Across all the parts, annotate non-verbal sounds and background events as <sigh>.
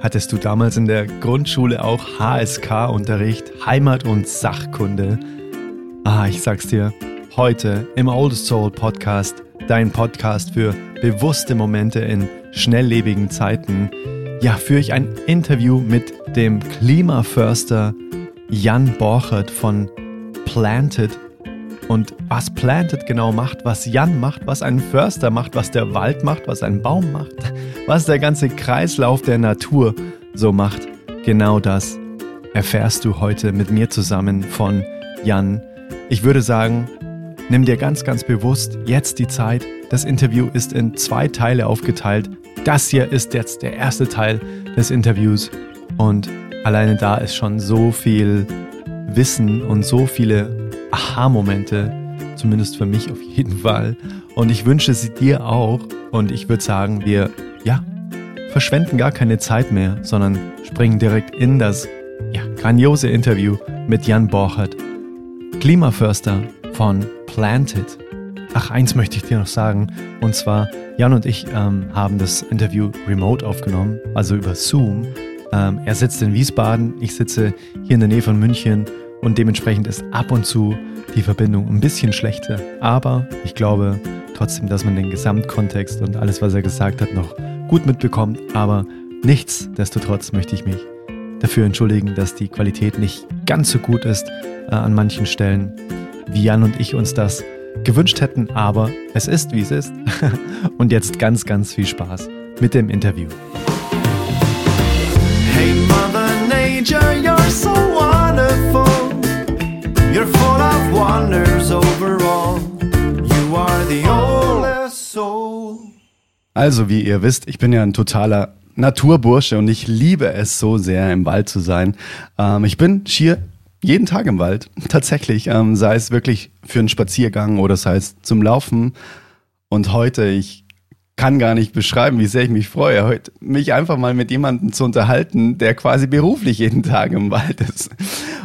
Hattest du damals in der Grundschule auch HSK-Unterricht, Heimat- und Sachkunde? Ah, ich sag's dir, heute im Old Soul Podcast, dein Podcast für bewusste Momente in schnelllebigen Zeiten, ja, führe ich ein Interview mit dem Klimaförster Jan Borchert von Planted. Und was Planted genau macht, was Jan macht, was ein Förster macht, was der Wald macht, was ein Baum macht, was der ganze Kreislauf der Natur so macht, genau das erfährst du heute mit mir zusammen von Jan. Ich würde sagen, nimm dir ganz, ganz bewusst jetzt die Zeit. Das Interview ist in zwei Teile aufgeteilt. Das hier ist jetzt der erste Teil des Interviews und alleine da ist schon so viel Wissen und so viele Aha-Momente, zumindest für mich auf jeden Fall. Und ich wünsche sie dir auch. Und ich würde sagen, wir, ja, verschwenden gar keine Zeit mehr, sondern springen direkt in das ja, grandiose Interview mit Jan Borchert, Klimaförster von Planted. Ach, eins möchte ich dir noch sagen. Und zwar, Jan und ich ähm, haben das Interview remote aufgenommen, also über Zoom. Ähm, er sitzt in Wiesbaden, ich sitze hier in der Nähe von München und dementsprechend ist ab und zu die Verbindung ein bisschen schlechter. Aber ich glaube trotzdem, dass man den Gesamtkontext und alles, was er gesagt hat, noch gut mitbekommt. Aber nichtsdestotrotz möchte ich mich dafür entschuldigen, dass die Qualität nicht ganz so gut ist äh, an manchen Stellen, wie Jan und ich uns das gewünscht hätten. Aber es ist, wie es ist. <laughs> und jetzt ganz, ganz viel Spaß mit dem Interview. Full of wonders overall. You are the oldest soul. Also, wie ihr wisst, ich bin ja ein totaler Naturbursche und ich liebe es so sehr, im Wald zu sein. Ähm, ich bin schier jeden Tag im Wald, <laughs> tatsächlich. Ähm, sei es wirklich für einen Spaziergang oder sei es zum Laufen. Und heute, ich kann gar nicht beschreiben, wie sehr ich mich freue, heute mich einfach mal mit jemandem zu unterhalten, der quasi beruflich jeden Tag im Wald ist.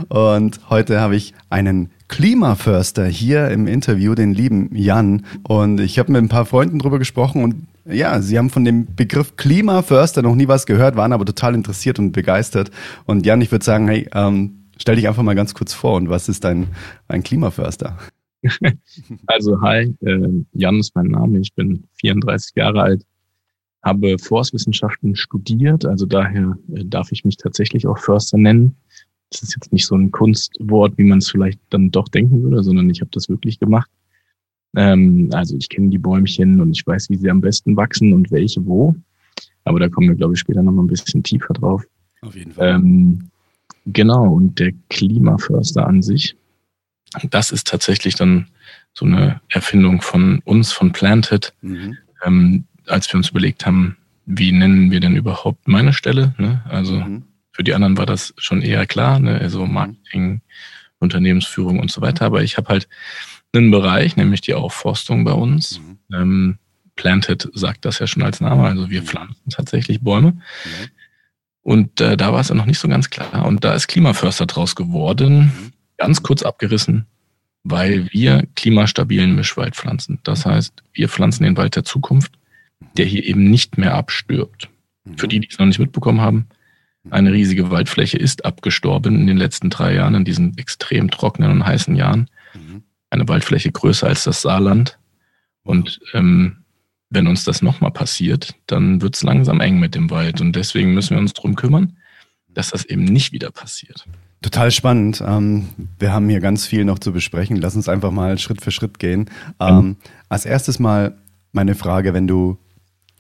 Und heute habe ich einen Klimaförster hier im Interview, den lieben Jan. Und ich habe mit ein paar Freunden drüber gesprochen und ja, sie haben von dem Begriff Klimaförster noch nie was gehört, waren aber total interessiert und begeistert. Und Jan, ich würde sagen, hey, ähm, stell dich einfach mal ganz kurz vor und was ist dein, ein Klimaförster? <laughs> Also, hi, äh, Jan ist mein Name. Ich bin 34 Jahre alt, habe Forstwissenschaften studiert, also daher äh, darf ich mich tatsächlich auch Förster nennen. Das ist jetzt nicht so ein Kunstwort, wie man es vielleicht dann doch denken würde, sondern ich habe das wirklich gemacht. Ähm, also ich kenne die Bäumchen und ich weiß, wie sie am besten wachsen und welche wo. Aber da kommen wir, glaube ich, später noch mal ein bisschen tiefer drauf. Auf jeden Fall. Ähm, genau, und der Klimaförster an sich, das ist tatsächlich dann so eine Erfindung von uns, von Planted, mhm. ähm, als wir uns überlegt haben, wie nennen wir denn überhaupt meine Stelle? Ne? Also mhm. für die anderen war das schon eher klar, ne? also Marketing, Unternehmensführung und so weiter. Aber ich habe halt einen Bereich, nämlich die Aufforstung bei uns. Mhm. Ähm, Planted sagt das ja schon als Name, also wir mhm. pflanzen tatsächlich Bäume. Mhm. Und äh, da war es ja noch nicht so ganz klar. Und da ist Klimaförster draus geworden. Mhm ganz kurz abgerissen, weil wir klimastabilen Mischwald pflanzen. Das heißt, wir pflanzen den Wald der Zukunft, der hier eben nicht mehr abstirbt. Für die, die es noch nicht mitbekommen haben, eine riesige Waldfläche ist abgestorben in den letzten drei Jahren, in diesen extrem trockenen und heißen Jahren. Eine Waldfläche größer als das Saarland. Und ähm, wenn uns das nochmal passiert, dann wird es langsam eng mit dem Wald. Und deswegen müssen wir uns darum kümmern, dass das eben nicht wieder passiert. Total spannend. Ähm, wir haben hier ganz viel noch zu besprechen. Lass uns einfach mal Schritt für Schritt gehen. Ähm, als erstes mal meine Frage, wenn du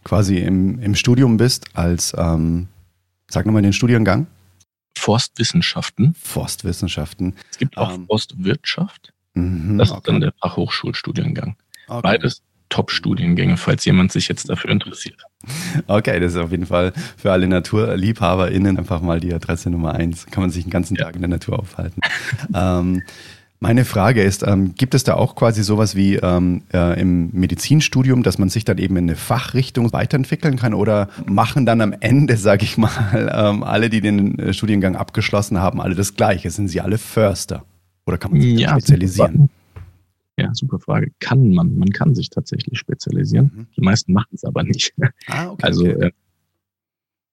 quasi im, im Studium bist, als, ähm, sag nochmal den Studiengang. Forstwissenschaften. Forstwissenschaften. Es gibt auch ähm, Forstwirtschaft. Mhm, das ist okay. dann der Fachhochschulstudiengang. Okay. Beides Top-Studiengänge, falls jemand sich jetzt dafür interessiert. Okay, das ist auf jeden Fall für alle NaturliebhaberInnen einfach mal die Adresse Nummer eins. Kann man sich den ganzen Tag ja. in der Natur aufhalten. <laughs> ähm, meine Frage ist, ähm, gibt es da auch quasi sowas wie ähm, äh, im Medizinstudium, dass man sich dann eben in eine Fachrichtung weiterentwickeln kann oder machen dann am Ende, <laughs> sage ich mal, ähm, alle, die den äh, Studiengang abgeschlossen haben, alle das Gleiche? Sind sie alle Förster? Oder kann man sich ja, spezialisieren? Ja, super Frage. Kann man. Man kann sich tatsächlich spezialisieren. Mhm. Die meisten machen es aber nicht. Ah, okay, also okay. Äh,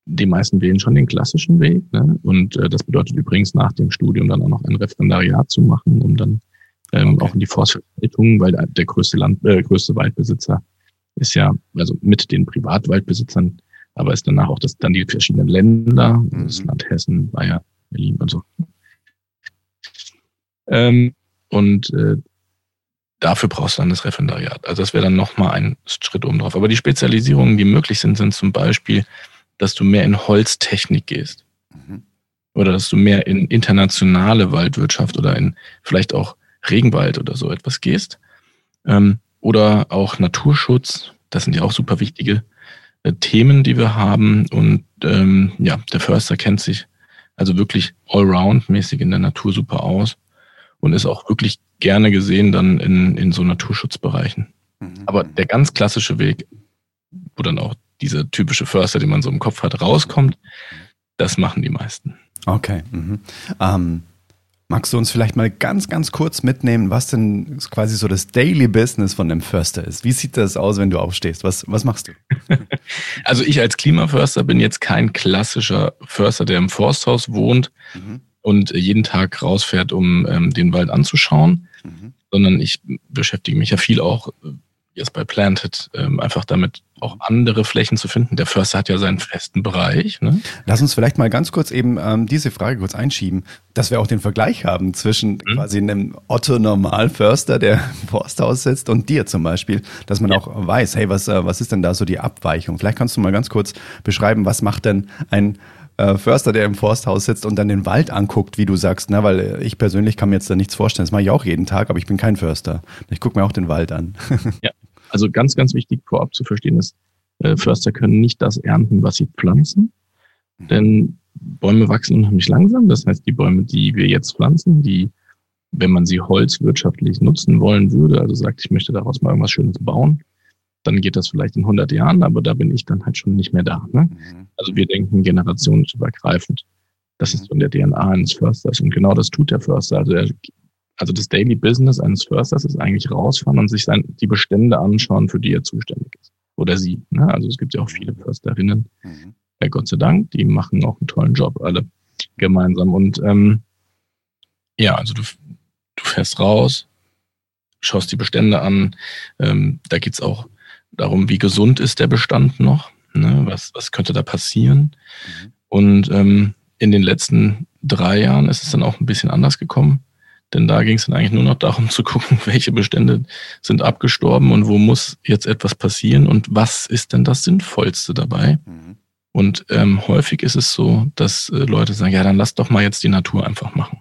die meisten wählen schon den klassischen Weg. Ne? Und äh, das bedeutet übrigens nach dem Studium dann auch noch ein Referendariat zu machen, um dann ähm, okay. auch in die Forstverwaltung, weil der größte Land, äh, größte Waldbesitzer ist ja, also mit den Privatwaldbesitzern, aber ist danach auch das, dann die verschiedenen Länder, mhm. das Land Hessen, Bayern, Berlin und so. Ähm, und äh, dafür brauchst du dann das Referendariat. Also das wäre dann nochmal ein Schritt oben drauf. Aber die Spezialisierungen, die möglich sind, sind zum Beispiel, dass du mehr in Holztechnik gehst. Mhm. Oder dass du mehr in internationale Waldwirtschaft oder in vielleicht auch Regenwald oder so etwas gehst. Ähm, oder auch Naturschutz. Das sind ja auch super wichtige äh, Themen, die wir haben. Und ähm, ja, der Förster kennt sich also wirklich allround-mäßig in der Natur super aus und ist auch wirklich gerne gesehen dann in, in so Naturschutzbereichen. Mhm. Aber der ganz klassische Weg, wo dann auch dieser typische Förster, den man so im Kopf hat, rauskommt, das machen die meisten. Okay. Mhm. Ähm, magst du uns vielleicht mal ganz, ganz kurz mitnehmen, was denn quasi so das Daily Business von dem Förster ist? Wie sieht das aus, wenn du aufstehst? Was, was machst du? <laughs> Also ich als Klimaförster bin jetzt kein klassischer Förster, der im Forsthaus wohnt. Mhm und jeden Tag rausfährt, um ähm, den Wald anzuschauen, mhm. sondern ich beschäftige mich ja viel auch äh, jetzt bei Planted, ähm, einfach damit auch andere Flächen zu finden. Der Förster hat ja seinen festen Bereich. Ne? Lass uns vielleicht mal ganz kurz eben ähm, diese Frage kurz einschieben, dass wir auch den Vergleich haben zwischen mhm. quasi einem Otto-Normal-Förster, der Forsthaus sitzt, und dir zum Beispiel, dass man ja. auch weiß, hey, was, äh, was ist denn da so die Abweichung? Vielleicht kannst du mal ganz kurz beschreiben, was macht denn ein äh, Förster, der im Forsthaus sitzt und dann den Wald anguckt, wie du sagst, ne? weil ich persönlich kann mir jetzt da nichts vorstellen. Das mache ich auch jeden Tag, aber ich bin kein Förster. Ich gucke mir auch den Wald an. <laughs> ja, also ganz, ganz wichtig vorab zu verstehen ist, äh, Förster können nicht das ernten, was sie pflanzen, denn Bäume wachsen unheimlich langsam. Das heißt, die Bäume, die wir jetzt pflanzen, die, wenn man sie holzwirtschaftlich nutzen wollen würde, also sagt, ich möchte daraus mal irgendwas Schönes bauen, dann geht das vielleicht in 100 Jahren, aber da bin ich dann halt schon nicht mehr da. Ne? Mhm. Also wir denken generationsübergreifend. Das ist von der DNA eines Försters und genau das tut der Förster. Also, er, also das Daily Business eines Försters ist eigentlich rausfahren und sich sein, die Bestände anschauen, für die er zuständig ist. Oder sie. Ne? Also es gibt ja auch viele Försterinnen, mhm. ja, Gott sei Dank, die machen auch einen tollen Job alle gemeinsam. Und ähm, ja, also du, du fährst raus, schaust die Bestände an. Ähm, da geht's auch darum, wie gesund ist der Bestand noch, ne? was, was könnte da passieren. Mhm. Und ähm, in den letzten drei Jahren ist es dann auch ein bisschen anders gekommen. Denn da ging es dann eigentlich nur noch darum zu gucken, <laughs> welche Bestände sind abgestorben und wo muss jetzt etwas passieren und was ist denn das Sinnvollste dabei. Mhm. Und ähm, häufig ist es so, dass äh, Leute sagen, ja, dann lass doch mal jetzt die Natur einfach machen.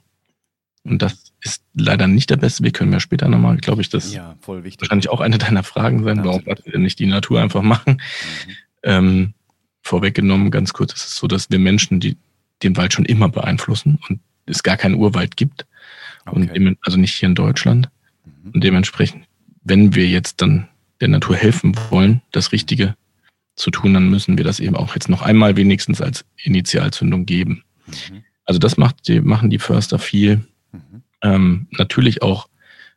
Und das ist leider nicht der beste Weg. Können wir später nochmal, glaube ich, das ja, voll wichtig. wahrscheinlich auch eine deiner Fragen sein. Warum wir nicht die Natur einfach machen? Mhm. Ähm, vorweggenommen, ganz kurz, ist es so, dass wir Menschen die, den Wald schon immer beeinflussen und es gar keinen Urwald gibt. Okay. Und also nicht hier in Deutschland. Mhm. Und dementsprechend, wenn wir jetzt dann der Natur helfen wollen, das Richtige zu tun, dann müssen wir das eben auch jetzt noch einmal wenigstens als Initialzündung geben. Mhm. Also das macht die, machen die Förster viel. Ähm, natürlich auch,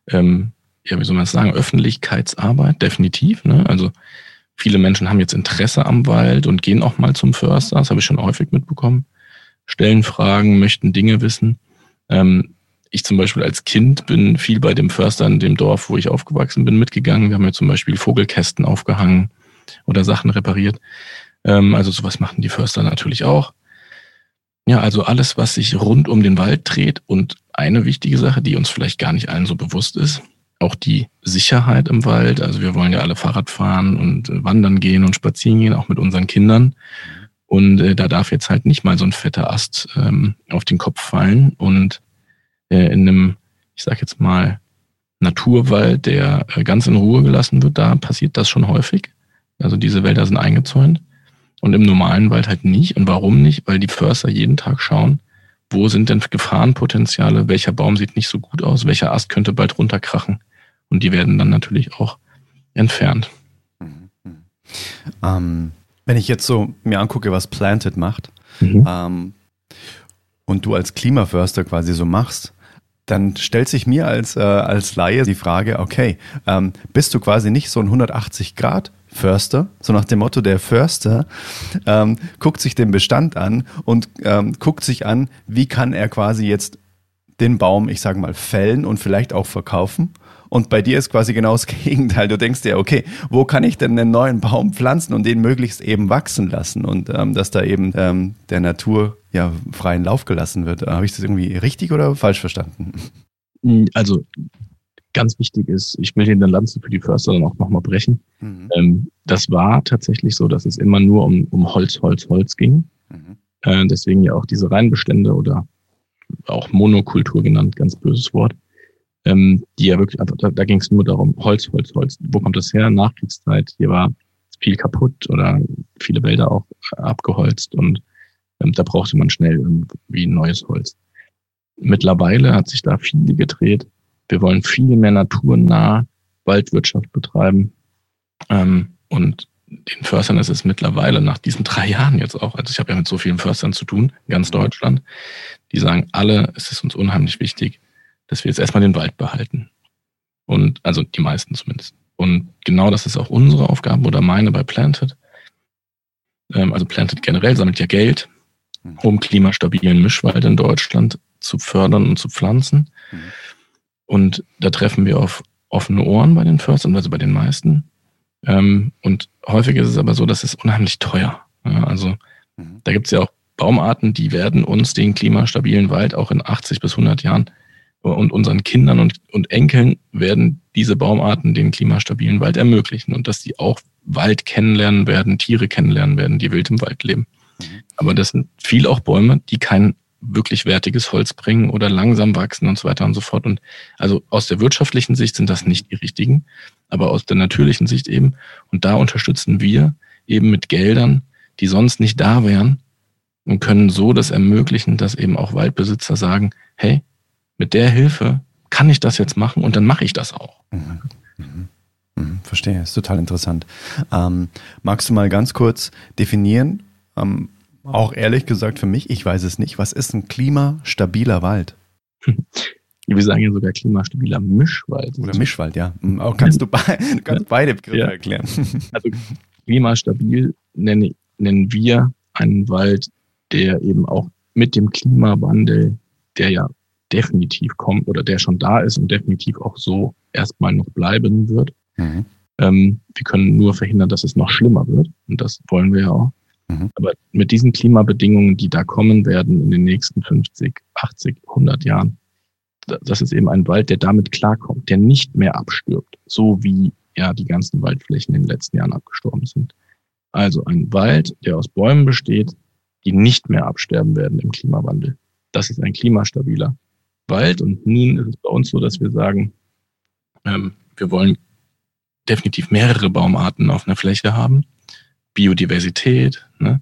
ähm, ja, wie soll man es sagen, Öffentlichkeitsarbeit, definitiv. Ne? Also viele Menschen haben jetzt Interesse am Wald und gehen auch mal zum Förster, das habe ich schon häufig mitbekommen, stellen Fragen, möchten Dinge wissen. Ähm, ich zum Beispiel als Kind bin viel bei dem Förster in dem Dorf, wo ich aufgewachsen bin, mitgegangen. Wir haben ja zum Beispiel Vogelkästen aufgehangen oder Sachen repariert. Ähm, also sowas machen die Förster natürlich auch. Ja, also alles, was sich rund um den Wald dreht und eine wichtige Sache, die uns vielleicht gar nicht allen so bewusst ist, auch die Sicherheit im Wald. Also wir wollen ja alle Fahrrad fahren und äh, wandern gehen und spazieren gehen, auch mit unseren Kindern. Und äh, da darf jetzt halt nicht mal so ein fetter Ast ähm, auf den Kopf fallen. Und äh, in einem, ich sag jetzt mal, Naturwald, der äh, ganz in Ruhe gelassen wird, da passiert das schon häufig. Also diese Wälder sind eingezäunt und im normalen Wald halt nicht. Und warum nicht? Weil die Förster jeden Tag schauen, wo sind denn Gefahrenpotenziale, welcher Baum sieht nicht so gut aus, welcher Ast könnte bald runterkrachen. Und die werden dann natürlich auch entfernt. Mhm. Ähm, wenn ich jetzt so mir angucke, was Planted macht, mhm. ähm, und du als Klimaförster quasi so machst, dann stellt sich mir als, äh, als Laie die Frage, okay, ähm, bist du quasi nicht so ein 180 Grad Förster, so nach dem Motto, der Förster ähm, guckt sich den Bestand an und ähm, guckt sich an, wie kann er quasi jetzt den Baum, ich sage mal, fällen und vielleicht auch verkaufen. Und bei dir ist quasi genau das <laughs> Gegenteil. Du denkst dir, okay, wo kann ich denn einen neuen Baum pflanzen und den möglichst eben wachsen lassen und ähm, dass da eben ähm, der Natur ja freien Lauf gelassen wird. Habe ich das irgendwie richtig oder falsch verstanden? Also ganz wichtig ist, ich will hier eine Lanze für die Förster dann auch nochmal brechen. Mhm. Ähm, das war tatsächlich so, dass es immer nur um, um Holz, Holz, Holz ging. Mhm. Äh, deswegen ja auch diese Reinbestände oder auch Monokultur genannt, ganz böses Wort. Ähm, die ja wirklich, da, da ging es nur darum, Holz, Holz, Holz. Wo kommt das her? Nachkriegszeit, hier war viel kaputt oder viele Wälder auch abgeholzt und ähm, da brauchte man schnell irgendwie neues Holz. Mittlerweile hat sich da viel gedreht wir wollen viel mehr naturnah Waldwirtschaft betreiben. Ähm, und den Förstern ist es mittlerweile nach diesen drei Jahren jetzt auch, also ich habe ja mit so vielen Förstern zu tun, in ganz mhm. Deutschland, die sagen alle, es ist uns unheimlich wichtig, dass wir jetzt erstmal den Wald behalten. Und also die meisten zumindest. Und genau das ist auch unsere Aufgabe oder meine bei Planted. Ähm, also Planted generell sammelt ja Geld, mhm. um klimastabilen Mischwald in Deutschland zu fördern und zu pflanzen. Mhm. Und da treffen wir auf offene Ohren bei den Förstern, also bei den meisten. Ähm, und häufig ist es aber so, dass es unheimlich teuer. Ja, also mhm. da gibt es ja auch Baumarten, die werden uns den klimastabilen Wald auch in 80 bis 100 Jahren und unseren Kindern und, und Enkeln werden diese Baumarten den klimastabilen Wald ermöglichen und dass die auch Wald kennenlernen werden, Tiere kennenlernen werden, die wild im Wald leben. Mhm. Aber das sind viel auch Bäume, die keinen wirklich wertiges Holz bringen oder langsam wachsen und so weiter und so fort. Und also aus der wirtschaftlichen Sicht sind das nicht die richtigen, aber aus der natürlichen Sicht eben. Und da unterstützen wir eben mit Geldern, die sonst nicht da wären und können so das ermöglichen, dass eben auch Waldbesitzer sagen, hey, mit der Hilfe kann ich das jetzt machen und dann mache ich das auch. Mhm. Mhm. Mhm. Verstehe, ist total interessant. Ähm, magst du mal ganz kurz definieren, ähm, auch ehrlich gesagt für mich, ich weiß es nicht. Was ist ein klimastabiler Wald? <laughs> Wir sagen ja sogar klimastabiler Mischwald. Oder Mischwald, ja. Hm, auch kannst du, be du kannst <laughs> beide Begriffe ja. erklären. Also klimastabil nennen, nennen wir einen Wald, der eben auch mit dem Klimawandel, der ja definitiv kommt oder der schon da ist und definitiv auch so erstmal noch bleiben wird. Mhm. Ähm, wir können nur verhindern, dass es noch schlimmer wird. Und das wollen wir ja auch. Mhm. Aber mit diesen Klimabedingungen, die da kommen werden in den nächsten 50, 80, 100 Jahren, das ist eben ein Wald, der damit klarkommt, der nicht mehr abstirbt, so wie ja die ganzen Waldflächen in den letzten Jahren abgestorben sind. Also ein Wald, der aus Bäumen besteht, die nicht mehr absterben werden im Klimawandel. Das ist ein klimastabiler Wald. Und nun ist es bei uns so, dass wir sagen, ähm, wir wollen definitiv mehrere Baumarten auf einer Fläche haben. Biodiversität. Ne?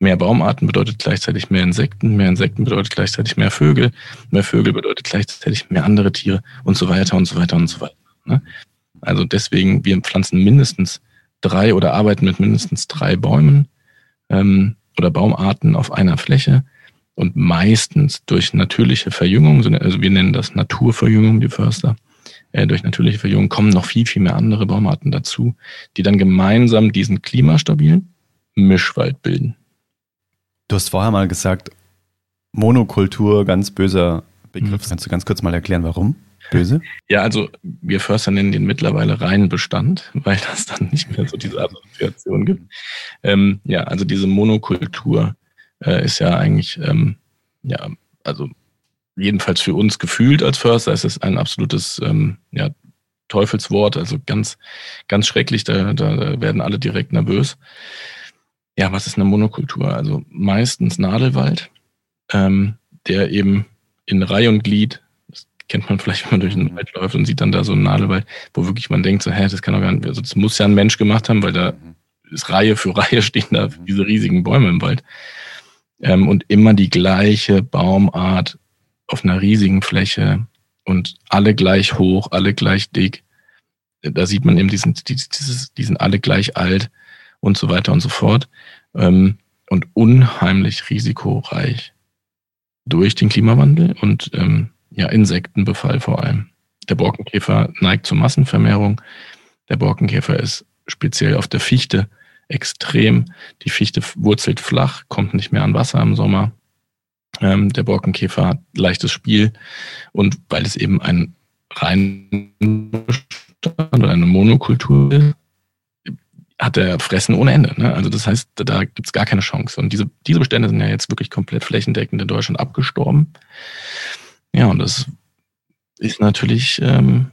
Mehr Baumarten bedeutet gleichzeitig mehr Insekten, mehr Insekten bedeutet gleichzeitig mehr Vögel, mehr Vögel bedeutet gleichzeitig mehr andere Tiere und so weiter und so weiter und so weiter. Ne? Also deswegen, wir pflanzen mindestens drei oder arbeiten mit mindestens drei Bäumen ähm, oder Baumarten auf einer Fläche und meistens durch natürliche Verjüngung, also wir nennen das Naturverjüngung, die Förster, äh, durch natürliche Verjüngung kommen noch viel, viel mehr andere Baumarten dazu, die dann gemeinsam diesen klimastabilen Mischwald bilden. Du hast vorher mal gesagt, Monokultur, ganz böser Begriff. Mhm. Kannst du ganz kurz mal erklären, warum? Böse? <laughs> Ja, also wir Förster nennen den mittlerweile reinen Bestand, <laughs> weil das dann nicht mehr so diese Assoziation gibt. Ähm, ja, also diese Monokultur äh, ist ja eigentlich, ähm, ja, also jedenfalls für uns gefühlt als Förster ist es ein absolutes ähm, ja, Teufelswort, also ganz, ganz schrecklich, da, da werden alle direkt nervös. Ja, was ist eine Monokultur? Also meistens Nadelwald, ähm, der eben in Reihe und Glied, das kennt man vielleicht, wenn man durch den Wald läuft und sieht dann da so einen Nadelwald, wo wirklich man denkt, so, hä, das kann doch gar nicht, also das muss ja ein Mensch gemacht haben, weil da ist Reihe für Reihe <laughs> stehen da diese riesigen Bäume im Wald. Ähm, und immer die gleiche Baumart auf einer riesigen Fläche und alle gleich hoch, alle gleich dick. Da sieht man eben, die sind, die, dieses, die sind alle gleich alt und so weiter und so fort. Ähm, und unheimlich risikoreich durch den Klimawandel und ähm, ja, Insektenbefall vor allem. Der Borkenkäfer neigt zur Massenvermehrung. Der Borkenkäfer ist speziell auf der Fichte extrem. Die Fichte wurzelt flach, kommt nicht mehr an Wasser im Sommer. Ähm, der Borkenkäfer hat leichtes Spiel und weil es eben ein rein oder eine Monokultur ist, hat er Fressen ohne Ende. Ne? Also das heißt, da gibt es gar keine Chance. Und diese, diese Bestände sind ja jetzt wirklich komplett flächendeckend in Deutschland abgestorben. Ja, und das ist natürlich ähm,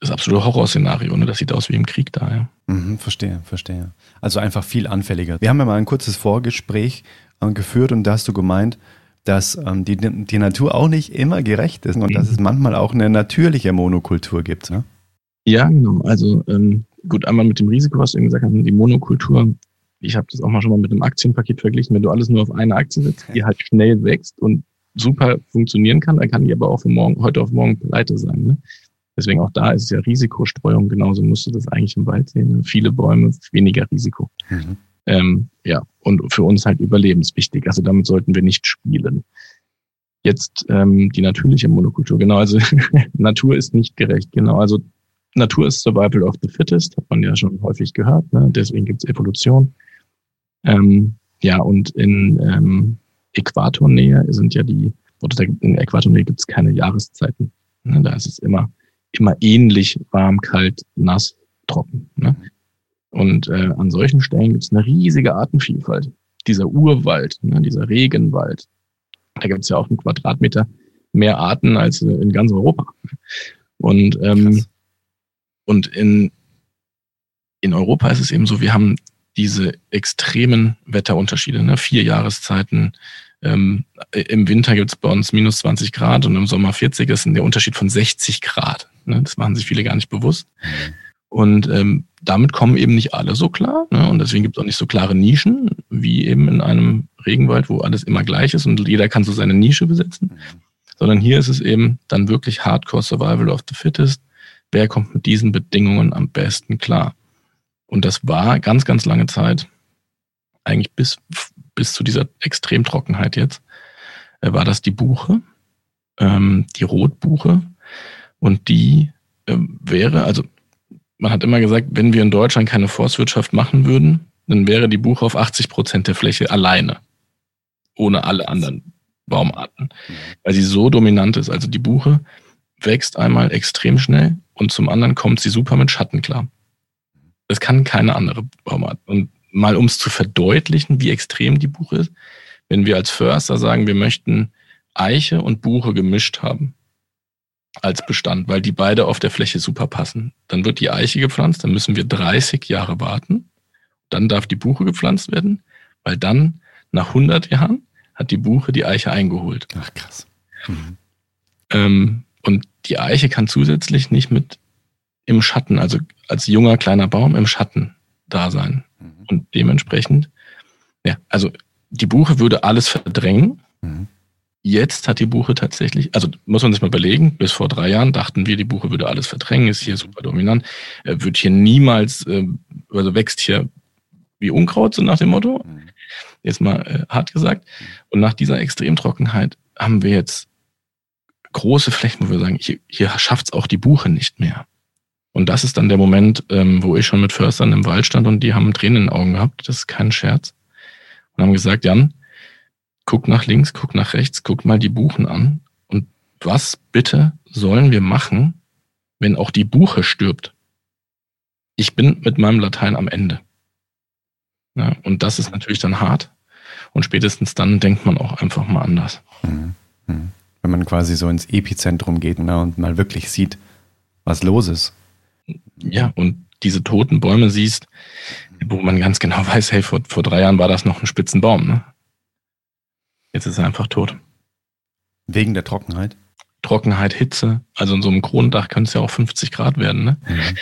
das absolute Horrorszenario. Ne? Das sieht aus wie im Krieg da. Ja. Mhm, verstehe, verstehe. Also einfach viel anfälliger. Wir haben ja mal ein kurzes Vorgespräch äh, geführt und da hast du gemeint, dass ähm, die, die Natur auch nicht immer gerecht ist und mhm. dass es manchmal auch eine natürliche Monokultur gibt. Ne? Ja, genau. Also ähm, gut, einmal mit dem Risiko, was du eben gesagt hast, die Monokultur. Ich habe das auch mal schon mal mit einem Aktienpaket verglichen. Wenn du alles nur auf eine Aktie setzt, die halt schnell wächst und super funktionieren kann, dann kann die aber auch von morgen, heute auf morgen pleite sein. Ne? Deswegen auch da ist es ja Risikostreuung. Genauso musst du das eigentlich im Wald sehen. Ne? Viele Bäume, weniger Risiko. Mhm. Ähm, ja, und für uns halt überlebenswichtig. Also damit sollten wir nicht spielen. Jetzt ähm, die natürliche Monokultur. Genau, also <laughs> Natur ist nicht gerecht. Genau, also Natur ist Survival of the Fittest, hat man ja schon häufig gehört. Ne? Deswegen gibt es Evolution. Ähm, ja, und in ähm, Äquatornähe sind ja die, oder in Äquatornähe gibt es keine Jahreszeiten. Ne? Da ist es immer, immer ähnlich warm, kalt, nass, trocken. Ne? Und äh, an solchen Stellen gibt es eine riesige Artenvielfalt. Dieser Urwald, ne? dieser Regenwald, da gibt es ja auch einen Quadratmeter mehr Arten als in ganz Europa. Und ähm, und in, in Europa ist es eben so, wir haben diese extremen Wetterunterschiede, ne? vier Jahreszeiten. Ähm, Im Winter gibt es bei uns minus 20 Grad und im Sommer 40. Das ist der Unterschied von 60 Grad. Ne? Das machen sich viele gar nicht bewusst. Und ähm, damit kommen eben nicht alle so klar. Ne? Und deswegen gibt es auch nicht so klare Nischen, wie eben in einem Regenwald, wo alles immer gleich ist und jeder kann so seine Nische besetzen. Sondern hier ist es eben dann wirklich Hardcore Survival of the Fittest wer kommt mit diesen Bedingungen am besten klar. Und das war ganz, ganz lange Zeit, eigentlich bis, bis zu dieser Extremtrockenheit jetzt, äh, war das die Buche, ähm, die Rotbuche. Und die äh, wäre, also man hat immer gesagt, wenn wir in Deutschland keine Forstwirtschaft machen würden, dann wäre die Buche auf 80 Prozent der Fläche alleine, ohne alle anderen Baumarten, weil sie so dominant ist. Also die Buche wächst einmal extrem schnell und zum anderen kommt sie super mit Schatten klar. Das kann keine andere Baumart. Und mal um es zu verdeutlichen, wie extrem die Buche ist, wenn wir als Förster sagen, wir möchten Eiche und Buche gemischt haben als Bestand, weil die beide auf der Fläche super passen. Dann wird die Eiche gepflanzt, dann müssen wir 30 Jahre warten. Dann darf die Buche gepflanzt werden, weil dann nach 100 Jahren hat die Buche die Eiche eingeholt. Ach krass. Mhm. Ähm, und die Eiche kann zusätzlich nicht mit im Schatten, also als junger kleiner Baum im Schatten da sein. Mhm. Und dementsprechend, ja, also die Buche würde alles verdrängen. Mhm. Jetzt hat die Buche tatsächlich, also muss man sich mal überlegen, bis vor drei Jahren dachten wir, die Buche würde alles verdrängen, ist hier super dominant, äh, wird hier niemals, äh, also wächst hier wie Unkraut, so nach dem Motto. Mhm. Jetzt mal äh, hart gesagt. Mhm. Und nach dieser Extremtrockenheit haben wir jetzt große Flächen, wo wir sagen, hier, hier schafft es auch die Buche nicht mehr. Und das ist dann der Moment, ähm, wo ich schon mit Förstern im Wald stand und die haben Tränen in den Augen gehabt. Das ist kein Scherz. Und haben gesagt, Jan, guck nach links, guck nach rechts, guck mal die Buchen an. Und was bitte sollen wir machen, wenn auch die Buche stirbt? Ich bin mit meinem Latein am Ende. Ja, und das ist natürlich dann hart. Und spätestens dann denkt man auch einfach mal anders. Mhm. Mhm wenn man quasi so ins Epizentrum geht ne, und mal wirklich sieht, was los ist. Ja, und diese toten Bäume siehst, wo man ganz genau <laughs> weiß, hey, vor, vor drei Jahren war das noch ein Spitzenbaum. Ne? Jetzt ist er einfach tot. Wegen der Trockenheit? Trockenheit, Hitze. Also in so einem Kronendach können es ja auch 50 Grad werden. Ne? Mhm,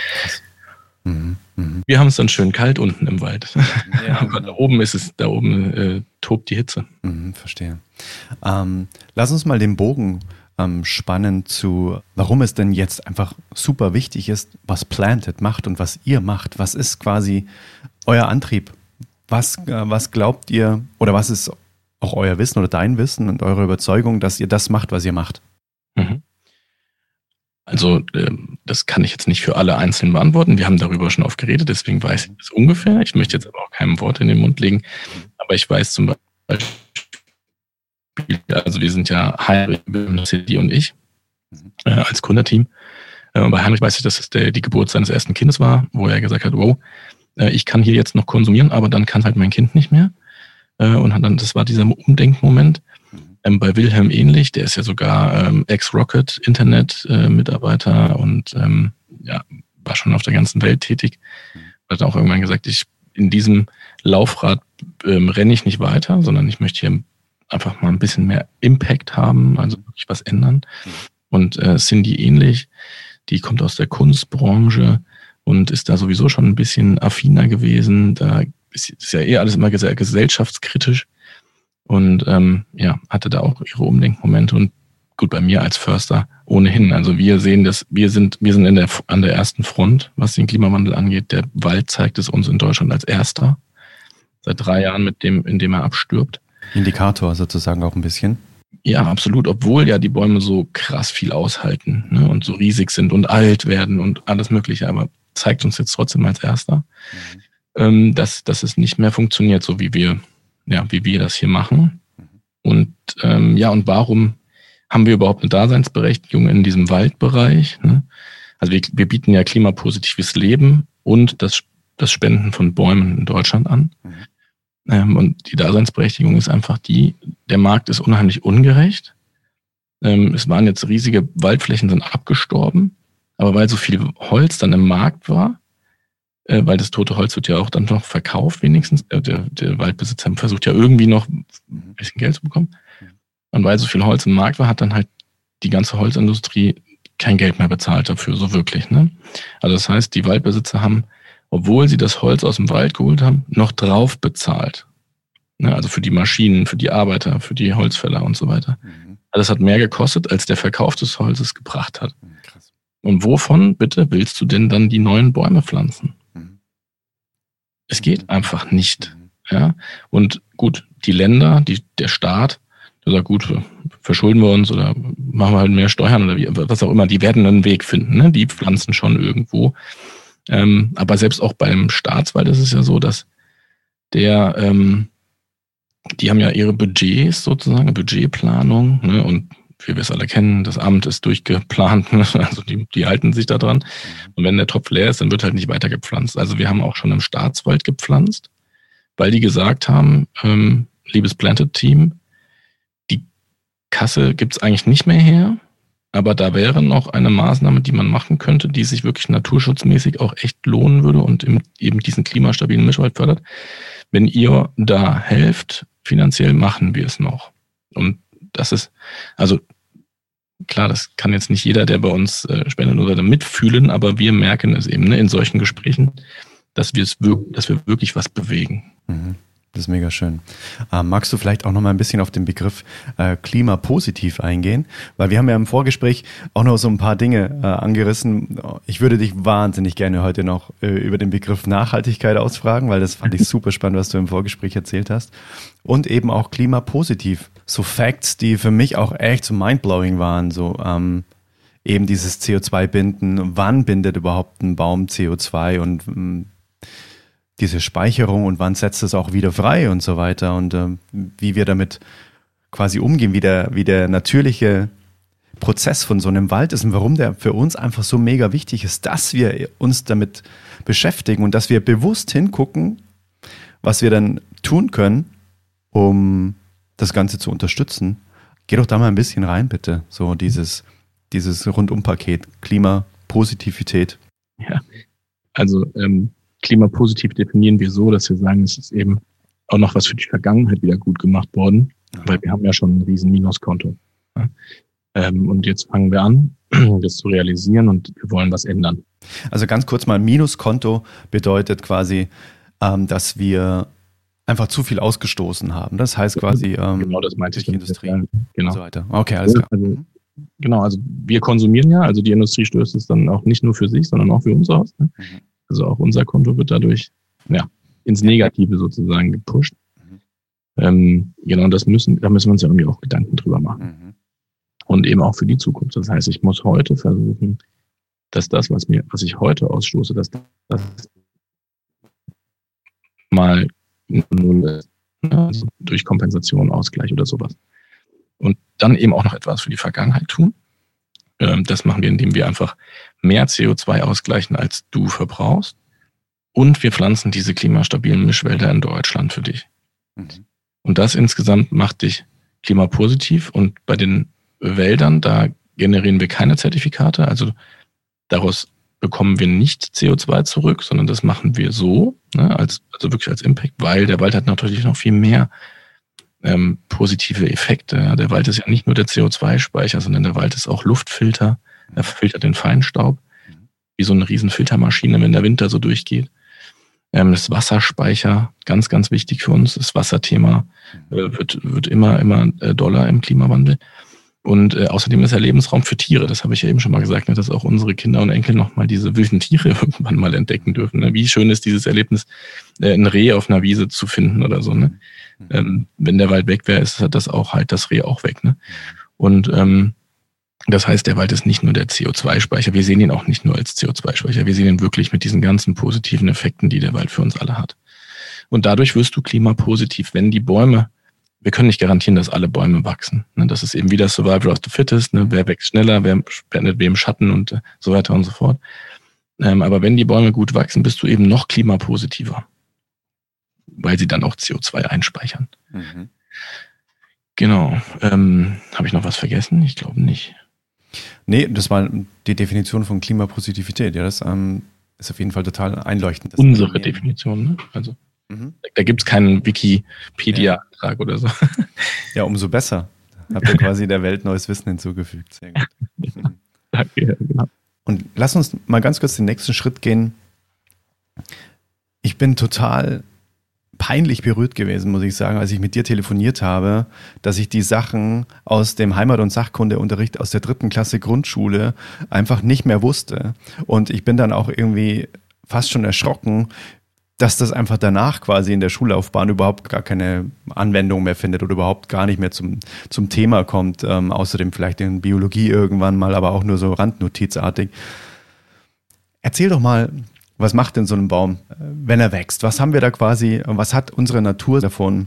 Mhm. Mhm. Wir haben es dann schön kalt unten im Wald. Ja, <laughs> Aber genau. da oben ist es, da oben äh, tobt die Hitze. Mhm, verstehe. Ähm, lass uns mal den Bogen ähm, spannen zu, warum es denn jetzt einfach super wichtig ist, was Planted macht und was ihr macht. Was ist quasi euer Antrieb? Was, äh, was glaubt ihr oder was ist auch euer Wissen oder dein Wissen und eure Überzeugung, dass ihr das macht, was ihr macht? Mhm. Also ähm, das kann ich jetzt nicht für alle einzeln beantworten. Wir haben darüber schon oft geredet, deswegen weiß ich das ungefähr. Ich möchte jetzt aber auch keinem Wort in den Mund legen. Aber ich weiß zum Beispiel, also wir sind ja Heinrich, City und ich äh, als Gründerteam. Äh, bei Heinrich weiß ich, dass es der, die Geburt seines ersten Kindes war, wo er gesagt hat, wow, äh, ich kann hier jetzt noch konsumieren, aber dann kann halt mein Kind nicht mehr. Äh, und dann, das war dieser Umdenkmoment. Ähm, bei Wilhelm ähnlich, der ist ja sogar ähm, Ex-Rocket-Internet-Mitarbeiter äh, und ähm, ja, war schon auf der ganzen Welt tätig. Hat auch irgendwann gesagt, ich in diesem Laufrad ähm, renne ich nicht weiter, sondern ich möchte hier einfach mal ein bisschen mehr Impact haben, also wirklich was ändern. Und äh, Cindy ähnlich, die kommt aus der Kunstbranche und ist da sowieso schon ein bisschen affiner gewesen. Da ist, ist ja eh alles immer sehr gesellschaftskritisch und ähm, ja, hatte da auch ihre Umdenkmomente und gut bei mir als Förster ohnehin. Also wir sehen das, wir sind, wir sind in der, an der ersten Front, was den Klimawandel angeht. Der Wald zeigt es uns in Deutschland als erster. Seit drei Jahren mit dem, in dem er abstirbt. Indikator sozusagen auch ein bisschen. Ja, absolut. Obwohl ja die Bäume so krass viel aushalten ne, und so riesig sind und alt werden und alles Mögliche, aber zeigt uns jetzt trotzdem als erster, mhm. Ähm, dass, dass es nicht mehr funktioniert, so wie wir ja, wie wir das hier machen. Und ähm, ja, und warum haben wir überhaupt eine Daseinsberechtigung in diesem Waldbereich? Ne? Also wir, wir bieten ja klimapositives Leben und das, das Spenden von Bäumen in Deutschland an. Mhm. Ähm, und die Daseinsberechtigung ist einfach die, der Markt ist unheimlich ungerecht. Ähm, es waren jetzt riesige Waldflächen sind abgestorben, aber weil so viel Holz dann im Markt war, äh, weil das tote Holz wird ja auch dann noch verkauft, wenigstens. Der, der, der Waldbesitzer versucht ja irgendwie noch ein bisschen Geld zu bekommen. Und weil so viel Holz im Markt war, hat dann halt die ganze Holzindustrie kein Geld mehr bezahlt dafür, so wirklich. Ne? Also das heißt, die Waldbesitzer haben, obwohl sie das Holz aus dem Wald geholt haben, noch drauf bezahlt. Ne? Also für die Maschinen, für die Arbeiter, für die Holzfäller und so weiter. Mhm. Also das hat mehr gekostet, als der Verkauf des Holzes gebracht hat. Mhm, krass. Und wovon, bitte, willst du denn dann die neuen Bäume pflanzen? Es geht einfach nicht. Ja? Und gut, die Länder, die, der Staat, der sagt, gut, verschulden wir uns oder machen wir halt mehr Steuern oder wie, was auch immer, die werden einen Weg finden. Ne? Die pflanzen schon irgendwo. Ähm, aber selbst auch beim Staatswald ist es ja so, dass der, ähm, die haben ja ihre Budgets sozusagen, Budgetplanung, ne? und wie wir es alle kennen, das Amt ist durchgeplant, <laughs> also die, die halten sich da dran. Mhm. Und wenn der Topf leer ist, dann wird halt nicht weiter gepflanzt. Also wir haben auch schon im Staatswald gepflanzt, weil die gesagt haben, ähm, liebes Planted-Team, die Kasse gibt's eigentlich nicht mehr her, aber da wäre noch eine Maßnahme, die man machen könnte, die sich wirklich naturschutzmäßig auch echt lohnen würde und eben diesen klimastabilen Mischwald fördert. Wenn ihr da helft, finanziell machen wir es noch. Und das ist, also klar, das kann jetzt nicht jeder, der bei uns äh, spendet oder mitfühlen, aber wir merken es eben ne, in solchen Gesprächen, dass wir es dass wir wirklich was bewegen. Mhm. Das ist mega schön. Ähm, magst du vielleicht auch noch mal ein bisschen auf den Begriff äh, Klimapositiv eingehen? Weil wir haben ja im Vorgespräch auch noch so ein paar Dinge äh, angerissen. Ich würde dich wahnsinnig gerne heute noch äh, über den Begriff Nachhaltigkeit ausfragen, weil das fand ich <laughs> super spannend, was du im Vorgespräch erzählt hast. Und eben auch Klimapositiv. So Facts, die für mich auch echt so mindblowing waren. So ähm, eben dieses CO2-Binden. Wann bindet überhaupt ein Baum CO2 und ähm, diese Speicherung und wann setzt es auch wieder frei und so weiter und äh, wie wir damit quasi umgehen, wie der, wie der natürliche Prozess von so einem Wald ist und warum der für uns einfach so mega wichtig ist, dass wir uns damit beschäftigen und dass wir bewusst hingucken, was wir dann tun können, um das Ganze zu unterstützen. Geh doch da mal ein bisschen rein, bitte. So dieses, dieses Rundumpaket, Klimapositivität. Ja, also ähm, klimapositiv definieren wir so, dass wir sagen, es ist eben auch noch was für die Vergangenheit wieder gut gemacht worden, weil wir haben ja schon ein riesen Minuskonto. Ja? Ähm, und jetzt fangen wir an, <clears throat> das zu realisieren und wir wollen was ändern. Also ganz kurz mal, Minuskonto bedeutet quasi, ähm, dass wir einfach zu viel ausgestoßen haben. Das heißt quasi ähm, genau das meinte ich Industrie ja, genau. und so weiter. Okay, alles klar. Also, genau, also wir konsumieren ja, also die Industrie stößt es dann auch nicht nur für sich, sondern auch für uns aus. Ne? Mhm. Also auch unser Konto wird dadurch ja, ins Negative sozusagen gepusht. Mhm. Ähm, genau, das müssen, da müssen wir uns ja irgendwie auch Gedanken drüber machen. Mhm. und eben auch für die Zukunft. Das heißt, ich muss heute versuchen, dass das, was mir, was ich heute ausstoße, dass das mal null ist, also durch Kompensation, Ausgleich oder sowas. Und dann eben auch noch etwas für die Vergangenheit tun. Ähm, das machen wir, indem wir einfach mehr CO2 ausgleichen, als du verbrauchst. Und wir pflanzen diese klimastabilen Mischwälder in Deutschland für dich. Mhm. Und das insgesamt macht dich klimapositiv. Und bei den Wäldern, da generieren wir keine Zertifikate. Also daraus bekommen wir nicht CO2 zurück, sondern das machen wir so, ne, als, also wirklich als Impact, weil der Wald hat natürlich noch viel mehr ähm, positive Effekte. Der Wald ist ja nicht nur der CO2-Speicher, sondern der Wald ist auch Luftfilter. Er filtert den Feinstaub, wie so eine riesen Filtermaschine, wenn der Winter so durchgeht. Ähm, das Wasserspeicher, ganz, ganz wichtig für uns. Das Wasserthema äh, wird, wird immer, immer äh, doller im Klimawandel. Und äh, außerdem ist er Lebensraum für Tiere. Das habe ich ja eben schon mal gesagt, ne, dass auch unsere Kinder und Enkel nochmal diese wilden Tiere <laughs> irgendwann mal entdecken dürfen. Ne? Wie schön ist dieses Erlebnis, äh, ein Reh auf einer Wiese zu finden oder so. Ne? Mhm. Ähm, wenn der Wald weg wäre, ist das auch halt das Reh auch weg. Ne? Und ähm, das heißt, der Wald ist nicht nur der CO2-Speicher. Wir sehen ihn auch nicht nur als CO2-Speicher. Wir sehen ihn wirklich mit diesen ganzen positiven Effekten, die der Wald für uns alle hat. Und dadurch wirst du klimapositiv, wenn die Bäume wir können nicht garantieren, dass alle Bäume wachsen. Ne, das ist eben wieder Survival of the Fittest. Ne? Wer wächst schneller, wer spendet wem Schatten und äh, so weiter und so fort. Ähm, aber wenn die Bäume gut wachsen, bist du eben noch klimapositiver, weil sie dann auch CO2 einspeichern. Mhm. Genau. Ähm, Habe ich noch was vergessen? Ich glaube nicht. Nee, das war die Definition von Klimapositivität. Ja, das ähm, ist auf jeden Fall total einleuchtend. Unsere Definition, ne? Also. Mhm. Da gibt es keinen Wikipedia-Eintrag ja. oder so. <laughs> Ja, umso besser. Habt ihr quasi der Welt neues Wissen hinzugefügt. Sehr gut. <laughs> Danke, genau. Und lass uns mal ganz kurz den nächsten Schritt gehen. Ich bin total peinlich berührt gewesen, muss ich sagen, als ich mit dir telefoniert habe, dass ich die Sachen aus dem Heimat- und Sachkundeunterricht aus der dritten Klasse Grundschule einfach nicht mehr wusste. Und ich bin dann auch irgendwie fast schon erschrocken, dass das einfach danach quasi in der Schullaufbahn überhaupt gar keine Anwendung mehr findet oder überhaupt gar nicht mehr zum, zum Thema kommt. Ähm, außerdem vielleicht in Biologie irgendwann mal, aber auch nur so randnotizartig. Erzähl doch mal, was macht denn so ein Baum, äh, wenn er wächst? Was haben wir da quasi, was hat unsere Natur davon,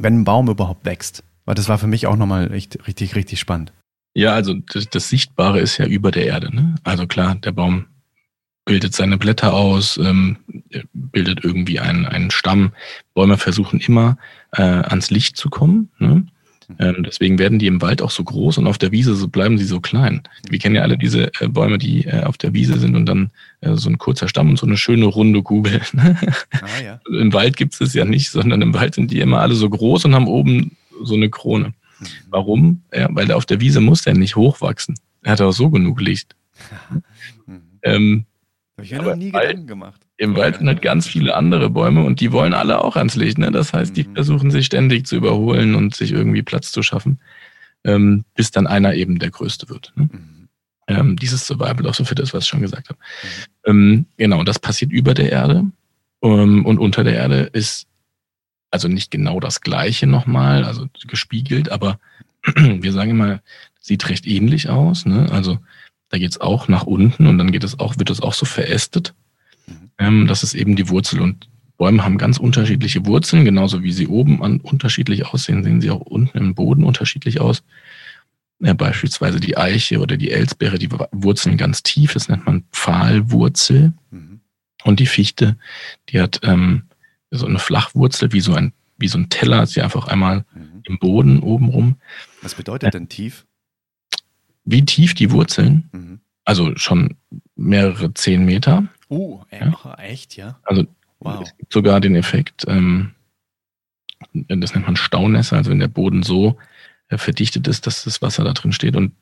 wenn ein Baum überhaupt wächst? Weil das war für mich auch nochmal richtig, richtig, richtig spannend. Ja, also das, das Sichtbare ist ja über der Erde. Ne? Also klar, der Baum bildet seine Blätter aus, ähm, bildet irgendwie einen, einen Stamm. Bäume versuchen immer äh, ans Licht zu kommen. Ne? Ähm, deswegen werden die im Wald auch so groß und auf der Wiese so bleiben sie so klein. Wir kennen ja alle diese äh, Bäume, die äh, auf der Wiese sind und dann äh, so ein kurzer Stamm und so eine schöne runde Kugel. <laughs> Ah, ja. Im Wald gibt es das ja nicht, sondern im Wald sind die immer alle so groß und haben oben so eine Krone. Mhm. Warum? Ja, weil auf der Wiese muss der nicht hochwachsen. Er hat auch so genug Licht. <laughs> Mhm. ähm, habe ich mir noch nie Gedanken gemacht. Im Wald sind halt ganz viele andere Bäume und die wollen alle auch ans Licht. Ne? Das heißt, die mhm. versuchen sich ständig zu überholen und sich irgendwie Platz zu schaffen, ähm, bis dann einer eben der Größte wird. Ne? Mhm. Ähm, dieses Survival of the Fittest, was ich schon gesagt habe. Mhm. Ähm, genau, das passiert über der Erde. Um, und unter der Erde ist also nicht genau das Gleiche nochmal, also gespiegelt, aber <clears throat> wir sagen immer, sieht recht ähnlich aus. Ne? Also da geht es auch nach unten und dann geht es auch, wird es auch so verästet. Mhm. Ähm, das ist eben die Wurzel. Und Bäume haben ganz unterschiedliche Wurzeln, genauso wie sie oben an unterschiedlich aussehen, sehen sie auch unten im Boden unterschiedlich aus. Ja, beispielsweise die Eiche oder die Elsbeere, die Wurzeln ganz tief, das nennt man Pfahlwurzel. Mhm. Und die Fichte, die hat ähm, so eine Flachwurzel, wie so ein, wie so ein Teller, sie einfach einmal mhm. im Boden oben rum. Was bedeutet denn tief? Wie tief die Wurzeln, mhm. also schon mehrere zehn Meter. Uh, ja. echt, ja? Also wow. es gibt sogar den Effekt, ähm, das nennt man Staunässe, also wenn der Boden so äh, verdichtet ist, dass das Wasser da drin steht und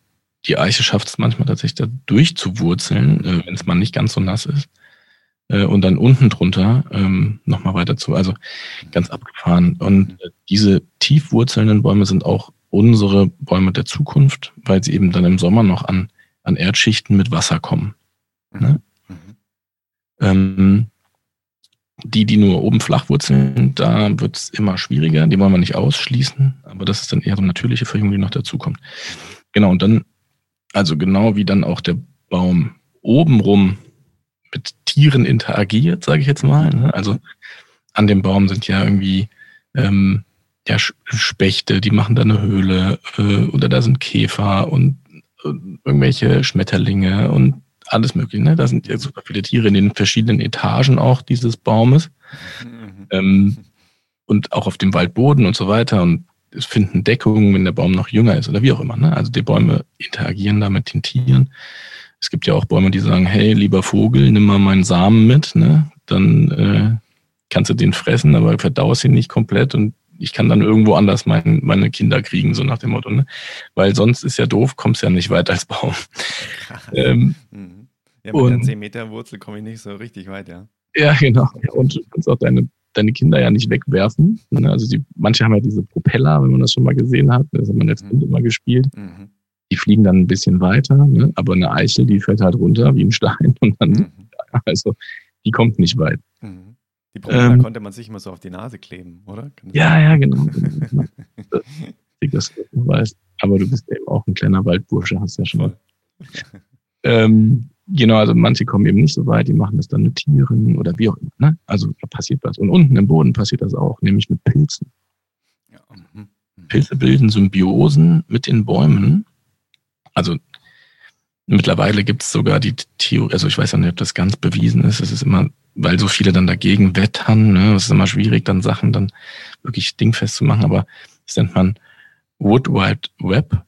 die Eiche schafft es manchmal tatsächlich da durchzuwurzeln, äh, wenn es mal nicht ganz so nass ist. Äh, und dann unten drunter ähm, nochmal weiter zu, also ganz abgefahren. Und äh, diese tiefwurzelnden Bäume sind auch unsere Bäume der Zukunft, weil sie eben dann im Sommer noch an, an Erdschichten mit Wasser kommen. Mhm. Ne? Mhm. Ähm, die, die nur oben flach wurzeln, da wird es immer schwieriger. Die wollen wir nicht ausschließen, aber das ist dann eher so eine natürliche Verjüngung, die noch dazukommt. Genau, und dann, also genau wie dann auch der Baum obenrum mit Tieren interagiert, sage ich jetzt mal. Ne? Also an dem Baum sind ja irgendwie ähm, ja, Spechte, die machen da eine Höhle äh, oder da sind Käfer und äh, irgendwelche Schmetterlinge und alles mögliche. Ne? Da sind ja super viele Tiere in den verschiedenen Etagen auch dieses Baumes. Mhm. Ähm, und auch auf dem Waldboden und so weiter. Und es finden Deckungen, wenn der Baum noch jünger ist oder wie auch immer. Ne? Also die Bäume interagieren da mit den Tieren. Es gibt ja auch Bäume, die sagen, hey, lieber Vogel, nimm mal meinen Samen mit, ne? Dann äh, kannst du den fressen, aber verdaust ihn nicht komplett und ich kann dann irgendwo anders mein, meine Kinder kriegen, so nach dem Motto. Ne? Weil sonst ist ja doof, kommst ja nicht weit als Baum. <laughs> ähm, mhm. ja, mit und, der 10 Meter Wurzel komme ich nicht so richtig weit, ja. Ja, genau. Und du kannst auch deine, deine Kinder ja nicht wegwerfen. Ne? Also die, manche haben ja diese Propeller, wenn man das schon mal gesehen hat. Das hat man jetzt mhm. immer gespielt. Mhm. Die fliegen dann ein bisschen weiter, ne? aber eine Eichel, die fällt halt runter wie ein Stein <laughs> und dann, mhm. <laughs> also die kommt nicht weit. Mhm. Die Propeller ähm, konnte man sich immer so auf die Nase kleben, oder? Ja, ja, genau. <laughs> das du weißt. Aber du bist eben auch ein kleiner Waldbursche, hast ja schon mal. ähm, genau, also manche kommen eben nicht so weit, die machen das dann mit Tieren oder wie auch immer. Ne? Also da passiert was. Und unten im Boden passiert das auch, nämlich mit Pilzen. Ja, mhm. Pilze bilden Symbiosen mit den Bäumen. Also mittlerweile gibt es sogar die Theorie, also ich weiß ja nicht, ob das ganz bewiesen ist. Es ist immer weil so viele dann dagegen wettern. Ne? Es ist immer schwierig, dann Sachen dann wirklich dingfest zu machen, aber das nennt man Wood Wide Web,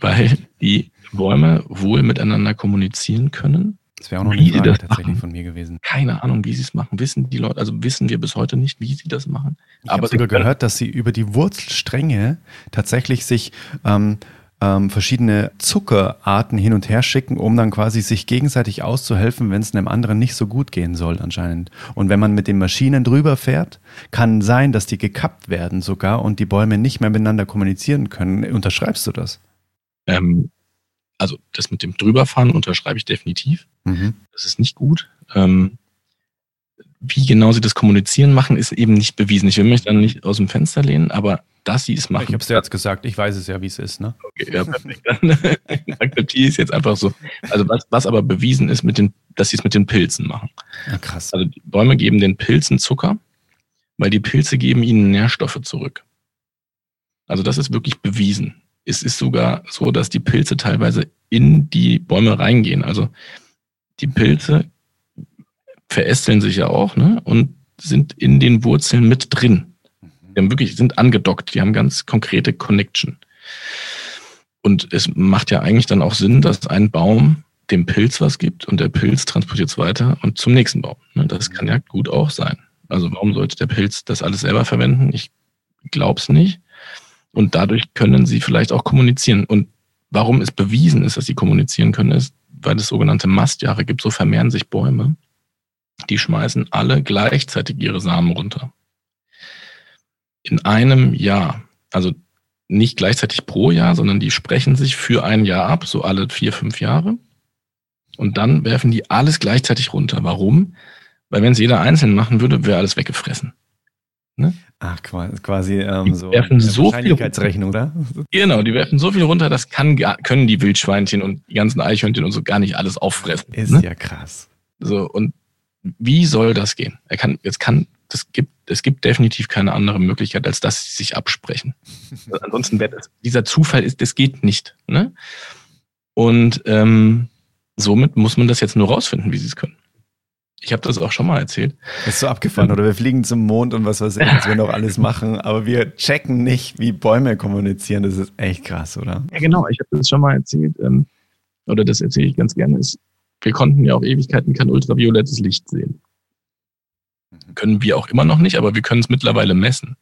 weil die Bäume wohl miteinander kommunizieren können. Das wäre auch noch eine Frage tatsächlich machen. von mir gewesen. Keine Ahnung, wie sie es machen. Wissen die Leute, also wissen wir bis heute nicht, wie sie das machen. Ich habe sogar gehört, dass sie über die Wurzelstränge tatsächlich sich ähm, ähm, verschiedene Zuckerarten hin und her schicken, um dann quasi sich gegenseitig auszuhelfen, wenn es einem anderen nicht so gut gehen soll anscheinend. Und wenn man mit den Maschinen drüber fährt, kann sein, dass die gekappt werden sogar und die Bäume nicht mehr miteinander kommunizieren können. Unterschreibst du das? Ähm, also das mit dem drüberfahren unterschreibe ich definitiv. Mhm. Das ist nicht gut. Ähm, wie genau sie das kommunizieren machen, ist eben nicht bewiesen. Ich will mich dann nicht aus dem Fenster lehnen, aber dass sie es machen. Ich habe es dir jetzt gesagt, ich weiß es ja, wie es ist. Ne? Okay, ja, perfekt. <laughs> Dann akzeptiere ich es jetzt einfach so. Also was, was aber bewiesen ist, mit den, dass sie es mit den Pilzen machen. Ja, krass. Also die Bäume geben den Pilzen Zucker, weil die Pilze geben ihnen Nährstoffe zurück. Also das ist wirklich bewiesen. Es ist sogar so, dass die Pilze teilweise in die Bäume reingehen. Also die Pilze verästeln sich ja auch ne? und sind in den Wurzeln mit drin. Die haben wirklich, sind angedockt, die haben ganz konkrete Connection. Und es macht ja eigentlich dann auch Sinn, dass ein Baum dem Pilz was gibt und der Pilz transportiert es weiter und zum nächsten Baum. Ne? Das kann ja gut auch sein. Also warum sollte der Pilz das alles selber verwenden? Ich glaube es nicht. Und dadurch können sie vielleicht auch kommunizieren. Und warum es bewiesen ist, dass sie kommunizieren können, ist, weil es sogenannte Mastjahre gibt. So vermehren sich Bäume. Die schmeißen alle gleichzeitig ihre Samen runter in einem Jahr, also nicht gleichzeitig pro Jahr, sondern die sprechen sich für ein Jahr ab, so alle vier, fünf Jahre. Und dann werfen die alles gleichzeitig runter. Warum? Weil wenn es jeder einzeln machen würde, wäre alles weggefressen. Ne? Ach, quasi ähm, so werfen so Wahrscheinlichkeitsrechnung, oder? Genau, die werfen so viel runter, das kann, können die Wildschweinchen und die ganzen Eichhörnchen und so gar nicht alles auffressen. Ist ne? ja krass. So, und wie soll das gehen? Er kann, jetzt kann das gibt, es gibt definitiv keine andere Möglichkeit, als dass sie sich absprechen. Also <laughs> ansonsten wäre das, dieser Zufall ist, das geht nicht. Ne? Und ähm, somit muss man das jetzt nur rausfinden, wie sie es können. Ich habe das auch schon mal erzählt. Das ist so abgefahren, oder wir fliegen zum Mond und was weiß ich, jetzt wir noch alles machen, <laughs> aber wir checken nicht, wie Bäume kommunizieren. Das ist echt krass, oder? Ja, genau. Ich habe das schon mal erzählt, ähm, oder das erzähle ich ganz gerne, ist, wir konnten ja auch Ewigkeiten kein ultraviolettes Licht sehen. Können wir auch immer noch nicht, aber wir können es mittlerweile messen.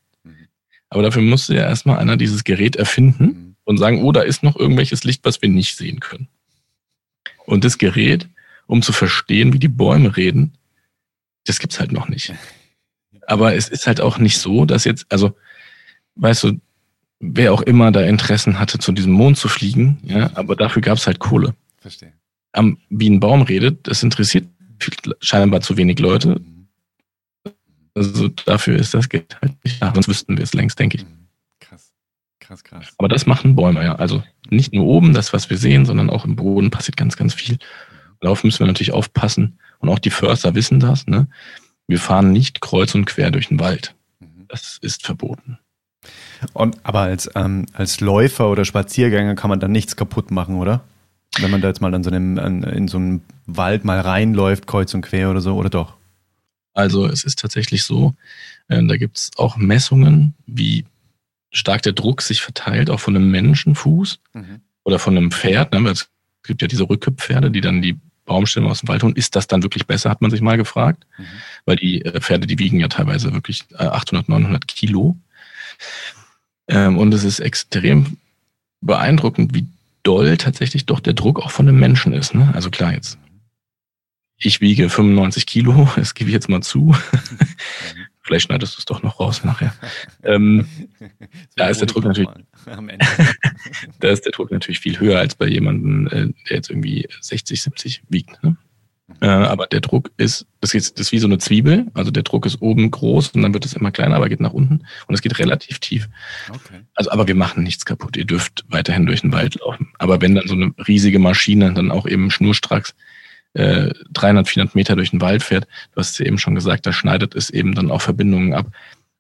Aber dafür musste ja erstmal einer dieses Gerät erfinden mhm. und sagen, oh, da ist noch irgendwelches Licht, was wir nicht sehen können. Und das Gerät, um zu verstehen, wie die Bäume reden, das gibt's halt noch nicht. <laughs> Aber es ist halt auch nicht so, dass jetzt, also, weißt du, wer auch immer da Interessen hatte, zu diesem Mond zu fliegen, ja, aber dafür gab's halt Kohle. Verstehe. Wie ein Baum redet, das interessiert scheinbar zu wenig Leute. Also dafür ist das Geld halt nicht da, sonst wüssten wir es längst, denke ich. Mhm. Krass, krass, krass. Aber das machen Bäume, ja. Also Nicht nur oben, das, was wir sehen, sondern auch im Boden passiert ganz, ganz viel. Darauf müssen wir natürlich aufpassen. Und auch die Förster wissen das. Ne? Wir fahren nicht kreuz und quer durch den Wald. Mhm. Das ist verboten. Und, aber als, ähm, als Läufer oder Spaziergänger kann man dann nichts kaputt machen, oder? Wenn man da jetzt mal an so einem, an, in so einen Wald mal reinläuft, kreuz und quer oder so, oder doch? Also es ist tatsächlich so, äh, da gibt es auch Messungen, wie stark der Druck sich verteilt, auch von einem Menschenfuß mhm. oder von einem Pferd. Ne? Es gibt ja diese Rückkopfpferde, die dann die Baumstämme aus dem Wald holen. Ist das dann wirklich besser, hat man sich mal gefragt. Mhm. Weil die äh, Pferde, die wiegen ja teilweise wirklich 800, äh, 900 Kilo. Ähm, und es ist extrem beeindruckend, wie doll tatsächlich doch der Druck auch von einem Menschen ist. Ne? Also klar, jetzt ich wiege 95 Kilo, <laughs> das gebe ich jetzt mal zu. <laughs> Vielleicht schneidest du es doch noch raus nachher. Ähm, <laughs> da ist der Druck natürlich, da ist der Druck natürlich viel höher als bei jemandem, äh, der jetzt irgendwie 60, 70 wiegt. Ne? Äh, aber der Druck ist, das ist, das ist wie so eine Zwiebel. Also der Druck ist oben groß und dann wird es immer kleiner, aber geht nach unten und es geht relativ tief. Okay. Also, aber wir machen nichts kaputt. Ihr dürft weiterhin durch den Wald laufen. Aber wenn dann so eine riesige Maschine dann auch eben schnurstracks äh, 300, 400 Meter durch den Wald fährt, du hast es ja eben schon gesagt, da schneidet es eben dann auch Verbindungen ab.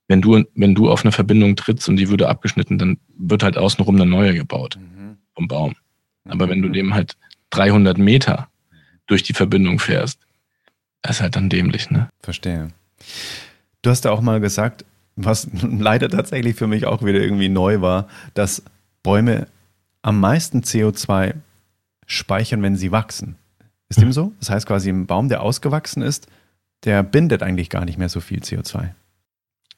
Wenn du, wenn du auf eine Verbindung trittst und die würde abgeschnitten, dann wird halt außenrum eine neue gebaut mhm. vom Baum. Aber wenn du dem halt 300 Meter durch die Verbindung fährst. Das ist halt dann dämlich, ne? Verstehe. Du hast ja auch mal gesagt, was <laughs> leider tatsächlich für mich auch wieder irgendwie neu war, dass Bäume am meisten CO2 speichern, wenn sie wachsen. Ist dem so? Das heißt quasi, ein Baum, der ausgewachsen ist, der bindet eigentlich gar nicht mehr so viel CO2.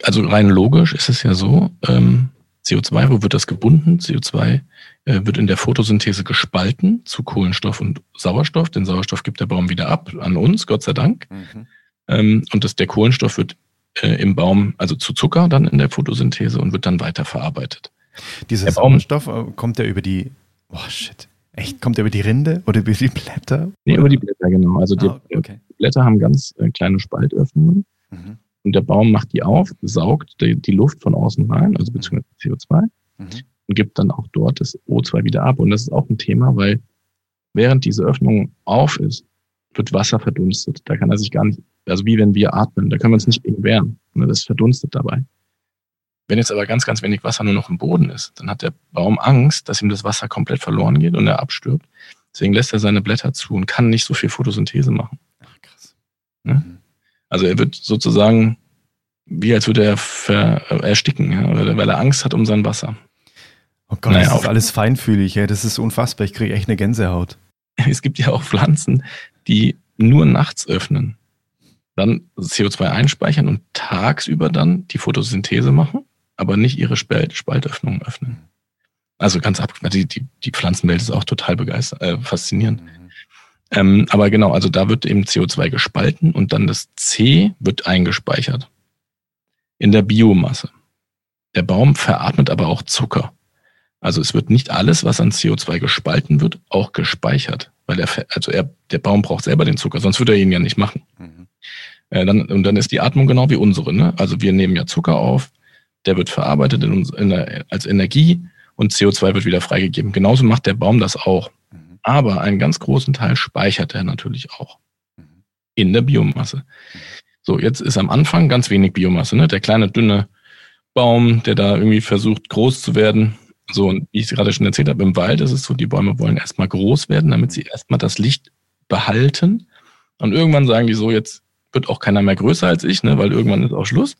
Also rein logisch ist es ja so, ähm, CO2, wo wird das gebunden? CO2 äh, wird in der Photosynthese gespalten zu Kohlenstoff und Sauerstoff. Den Sauerstoff gibt der Baum wieder ab an uns, Gott sei Dank. Mhm. Ähm, und das, der Kohlenstoff wird äh, im Baum, also zu Zucker dann in der Photosynthese und wird dann weiterverarbeitet. Dieser Sauerstoff äh, kommt der über die, oh shit, echt, kommt der über die Rinde oder über die Blätter? Nee, über die Blätter, genau. Also die, ah, okay. Blätter haben ganz äh, kleine Spaltöffnungen. Mhm. Und der Baum macht die auf, saugt die, die Luft von außen rein, also beziehungsweise CO2, mhm. und gibt dann auch dort das O2 wieder ab. Und das ist auch ein Thema, weil während diese Öffnung auf ist, wird Wasser verdunstet. Da kann er sich gar nicht, also wie wenn wir atmen, da können wir uns nicht gegen wehren. Ne, das verdunstet dabei. Wenn jetzt aber ganz, ganz wenig Wasser nur noch im Boden ist, dann hat der Baum Angst, dass ihm das Wasser komplett verloren geht und er abstirbt. Deswegen lässt er seine Blätter zu und kann nicht so viel Photosynthese machen. Ach, krass. Ne? Mhm. Also er wird sozusagen, wie als würde er ver, äh, ersticken, ja, weil er Angst hat um sein Wasser. Oh Gott, naja, das ist alles feinfühlig, ja. das ist unfassbar. Ich kriege echt eine Gänsehaut. <laughs> Es gibt ja auch Pflanzen, die nur nachts öffnen, dann CO2 einspeichern und tagsüber dann die Photosynthese machen, aber nicht ihre Spalt Spaltöffnungen öffnen. Also ganz ab, die, die, die Pflanzenwelt ist auch total begeistert, äh, faszinierend. Mhm. Ähm, aber genau, also da wird eben CO2 gespalten und dann das C wird eingespeichert in der Biomasse. Der Baum veratmet aber auch Zucker. Also es wird nicht alles, was an CO2 gespalten wird, auch gespeichert, weil er, also er, der Baum braucht selber den Zucker, sonst würde er ihn ja nicht machen. Mhm. Äh, dann, und dann ist die Atmung genau wie unsere. Ne? Also wir nehmen ja Zucker auf, der wird verarbeitet in uns, in der, als Energie und CO2 wird wieder freigegeben. Genauso macht der Baum das auch. Aber einen ganz großen Teil speichert er natürlich auch in der Biomasse. So, jetzt ist am Anfang ganz wenig Biomasse, ne? Der kleine, dünne Baum, der da irgendwie versucht, groß zu werden. So, und wie ich gerade schon erzählt habe, im Wald ist es so, die Bäume wollen erstmal groß werden, damit sie erstmal das Licht behalten. Und irgendwann sagen die so, jetzt wird auch keiner mehr größer als ich, ne? weil irgendwann ist auch Schluss.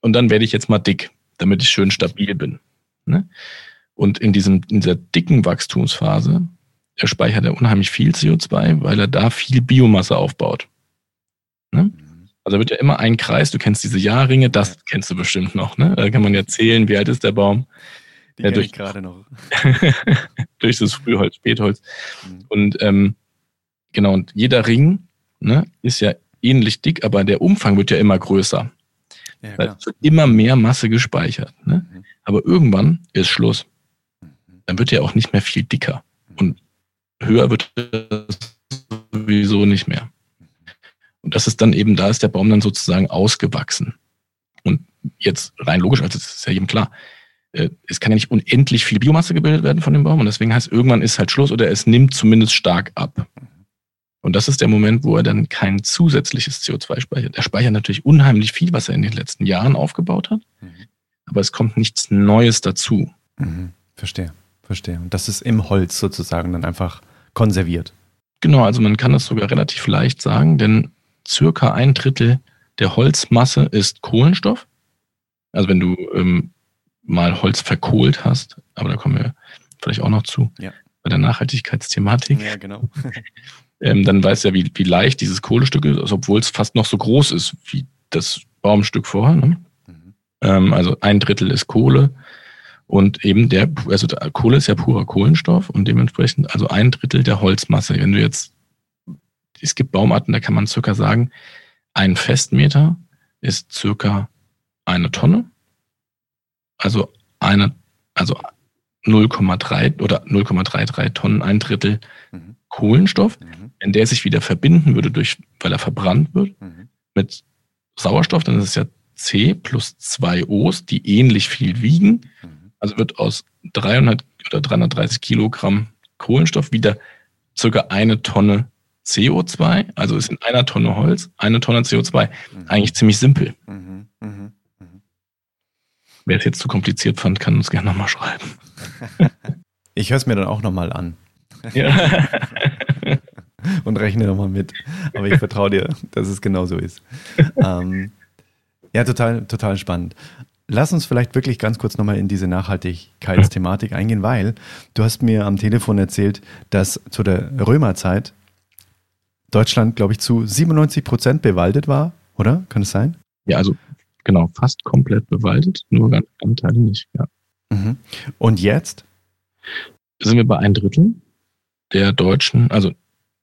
Und dann werde ich jetzt mal dick, damit ich schön stabil bin. Ne? Und in, diesem, in dieser dicken Wachstumsphase er speichert er unheimlich viel CO2, weil er da viel Biomasse aufbaut. Ne? Also wird ja immer ein Kreis, du kennst diese Jahrringe, das kennst du bestimmt noch, ne? Da kann man ja zählen, wie alt ist der Baum. Die ja, durch, gerade noch. <laughs> durch das Frühholz, Spätholz. Mhm. Und ähm, genau, und jeder Ring ne, ist ja ähnlich dick, aber der Umfang wird ja immer größer. Ja, es wird immer mehr Masse gespeichert. Ne? Mhm. Aber irgendwann ist Schluss. Mhm. Dann wird er auch nicht mehr viel dicker. Und höher wird es sowieso nicht mehr. Und das ist dann eben, da ist der Baum dann sozusagen ausgewachsen. Und jetzt rein logisch, also das ist ja jedem klar, äh, es kann ja nicht unendlich viel Biomasse gebildet werden von dem Baum und deswegen heißt irgendwann ist halt Schluss oder es nimmt zumindest stark ab. Und das ist der Moment, wo er dann kein zusätzliches CO2 speichert. Er speichert natürlich unheimlich viel, was er in den letzten Jahren aufgebaut hat, mhm. aber es kommt nichts Neues dazu. Mhm. Verstehe, verstehe. Und das ist im Holz sozusagen dann einfach konserviert. Genau, also man kann das sogar relativ leicht sagen, denn circa ein Drittel der Holzmasse ist Kohlenstoff. Also wenn du ähm, mal Holz verkohlt hast, aber da kommen wir vielleicht auch noch zu, ja. bei der Nachhaltigkeitsthematik. Ja, genau. <laughs> ähm, dann weißt du ja, wie, wie leicht dieses Kohlestück ist, obwohl es fast noch so groß ist wie das Baumstück vorher. Ne? Mhm. Ähm, also ein Drittel ist Kohle und eben der, also Kohle ist ja purer Kohlenstoff und dementsprechend also ein Drittel der Holzmasse. Wenn du jetzt, es gibt Baumarten, da kann man circa sagen, ein Festmeter ist circa eine Tonne. Also eine, also 0,3 oder 0,33 Tonnen, ein Drittel mhm. Kohlenstoff. Mhm. Wenn der sich wieder verbinden würde, durch, weil er verbrannt wird, mhm. mit Sauerstoff, dann ist es ja C plus zwei O's, die ähnlich viel wiegen. Mhm. Also wird aus 300 oder 330 Kilogramm Kohlenstoff wieder circa eine Tonne CO2, also ist in einer Tonne Holz eine Tonne CO2. Mhm. Eigentlich ziemlich simpel. Mhm. Mhm. mhm. Wer es jetzt zu kompliziert fand, kann uns gerne nochmal schreiben. <laughs> Ich höre es mir dann auch nochmal an. Ja. <laughs> Und rechne nochmal mit. Aber ich vertraue dir, dass es genau so ist. Ähm, ja, total, total spannend. Lass uns vielleicht wirklich ganz kurz nochmal in diese Nachhaltigkeitsthematik eingehen, weil du hast mir am Telefon erzählt, dass zu der Römerzeit Deutschland, glaube ich, zu 97 Prozent bewaldet war, oder? Kann es sein? Ja, also genau, fast komplett bewaldet, nur ganz Teile nicht, ja. Mhm. Und jetzt? Sind wir bei ein Drittel der Deutschen, also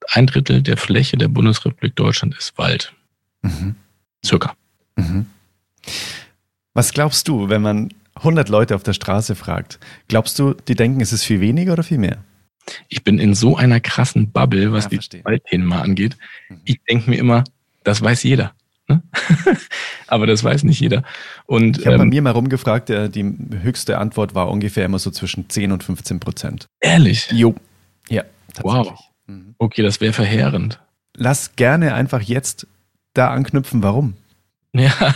ein Drittel der Fläche der Bundesrepublik Deutschland ist Wald. Mhm. Circa. Mhm. Was glaubst du, wenn man 100 Leute auf der Straße fragt? Glaubst du, die denken, es ist viel weniger oder viel mehr? ich bin in so einer krassen Bubble, was ja, die Waldthemen mal angeht. Mhm. Ich denke mir immer, das weiß jeder. Ne? <laughs> Aber das weiß nicht jeder. Und, ich habe ähm, bei mir mal rumgefragt, die höchste Antwort war ungefähr immer so zwischen 10 und 15 Prozent. Ehrlich? Jo. Ja, tatsächlich. Wow. Mhm. Okay, das wäre verheerend. Lass gerne einfach jetzt da anknüpfen, warum. Ja,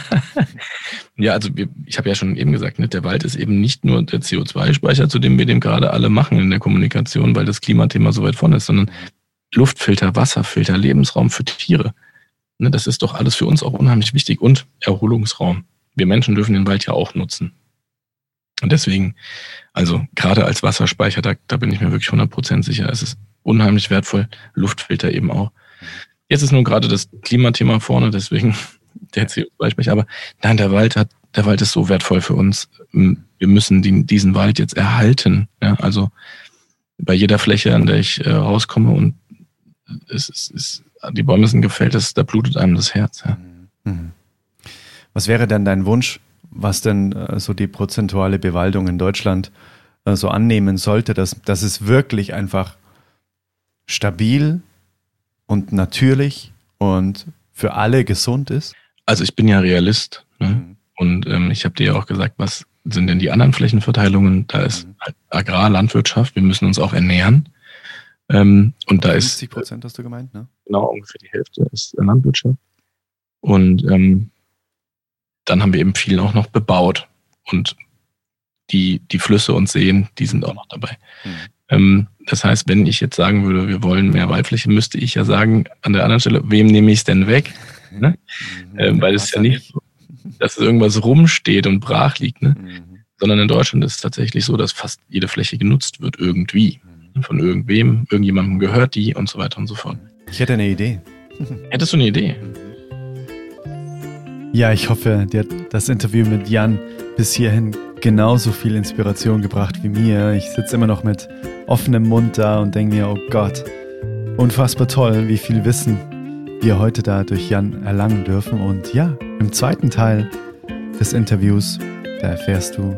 <laughs> ja also ich habe ja schon eben gesagt, ne, der Wald ist eben nicht nur der CO2-Speicher, zu dem wir dem gerade alle machen in der Kommunikation, weil das Klimathema so weit vorne ist, sondern Luftfilter, Wasserfilter, Lebensraum für Tiere. Ne, das ist doch alles für uns auch unheimlich wichtig und Erholungsraum. Wir Menschen dürfen den Wald ja auch nutzen. Und deswegen, also gerade als Wasserspeicher, da, da bin ich mir wirklich 100% sicher, es ist unheimlich wertvoll, Luftfilter eben auch. Jetzt ist nur gerade das Klimathema vorne, deswegen der CO2-Speicher. Aber nein, der Wald hat, der Wald ist so wertvoll für uns. Wir müssen den, diesen Wald jetzt erhalten. Ja, also bei jeder Fläche, an der ich äh, rauskomme und es ist, ist, die Bäume sind gefällt, das, da blutet einem das Herz. Ja. Mhm. Was wäre denn dein Wunsch, was denn äh, so die prozentuale Bewaldung in Deutschland äh, so annehmen sollte, dass, dass es wirklich einfach stabil und natürlich und für alle gesund ist? Also ich bin ja Realist ne? Mhm. und ähm, ich habe dir ja auch gesagt, was sind denn die anderen Flächenverteilungen? Da ist mhm. halt Agrar, Landwirtschaft, wir müssen uns auch ernähren. Ähm, und da 50 ist. 50 Prozent hast du gemeint, ne? Genau, ungefähr die Hälfte ist Landwirtschaft. Und ähm, dann haben wir eben viel auch noch bebaut. Und die, die Flüsse und Seen, die sind auch noch dabei. Mhm. Ähm, das heißt, wenn ich jetzt sagen würde, wir wollen mehr Waldfläche, müsste ich ja sagen, an der anderen Stelle, wem nehme ich es denn weg? <laughs> Ne? Mhm. Ähm, weil es ja nicht so, dass irgendwas rumsteht und brach liegt, ne? Mhm. sondern in Deutschland ist es tatsächlich so, dass fast jede Fläche genutzt wird, irgendwie. Mhm. Von irgendwem, irgendjemandem gehört die und so weiter und so fort. Ich hätte eine Idee. <laughs> Hättest du eine Idee? Ja, ich hoffe, dir hat das Interview mit Jan bis hierhin genauso viel Inspiration gebracht wie mir. Ich sitze immer noch mit offenem Mund da und denke mir, oh Gott, unfassbar toll, wie viel Wissen wir heute da durch Jan erlangen dürfen. Und ja, im zweiten Teil des Interviews, da erfährst du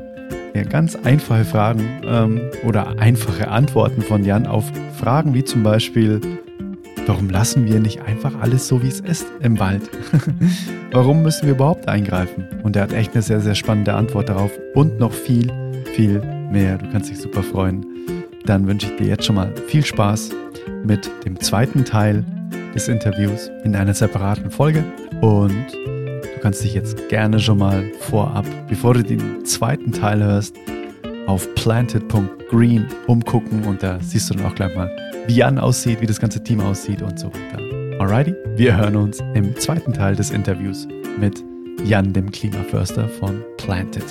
ja, ganz einfache Fragen ähm, oder einfache Antworten von Jan auf Fragen wie zum Beispiel, warum lassen wir nicht einfach alles so, wie es ist im Wald? <laughs> warum müssen wir überhaupt eingreifen? Und er hat echt eine sehr, sehr spannende Antwort darauf und noch viel, viel mehr. Du kannst dich super freuen. Dann wünsche ich dir jetzt schon mal viel Spaß mit dem zweiten Teil des Interviews in einer separaten Folge und du kannst dich jetzt gerne schon mal vorab, bevor du den zweiten Teil hörst, auf planted.green umgucken und da siehst du dann auch gleich mal, wie Jan aussieht, wie das ganze Team aussieht und so weiter. Alrighty, wir hören uns im zweiten Teil des Interviews mit Jan, dem Klimaförster von Planted.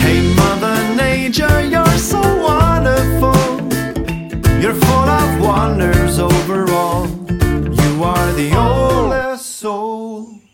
Hey Mother Nature, you're so wonderful. You're for wanders over all. You are the oldest soul.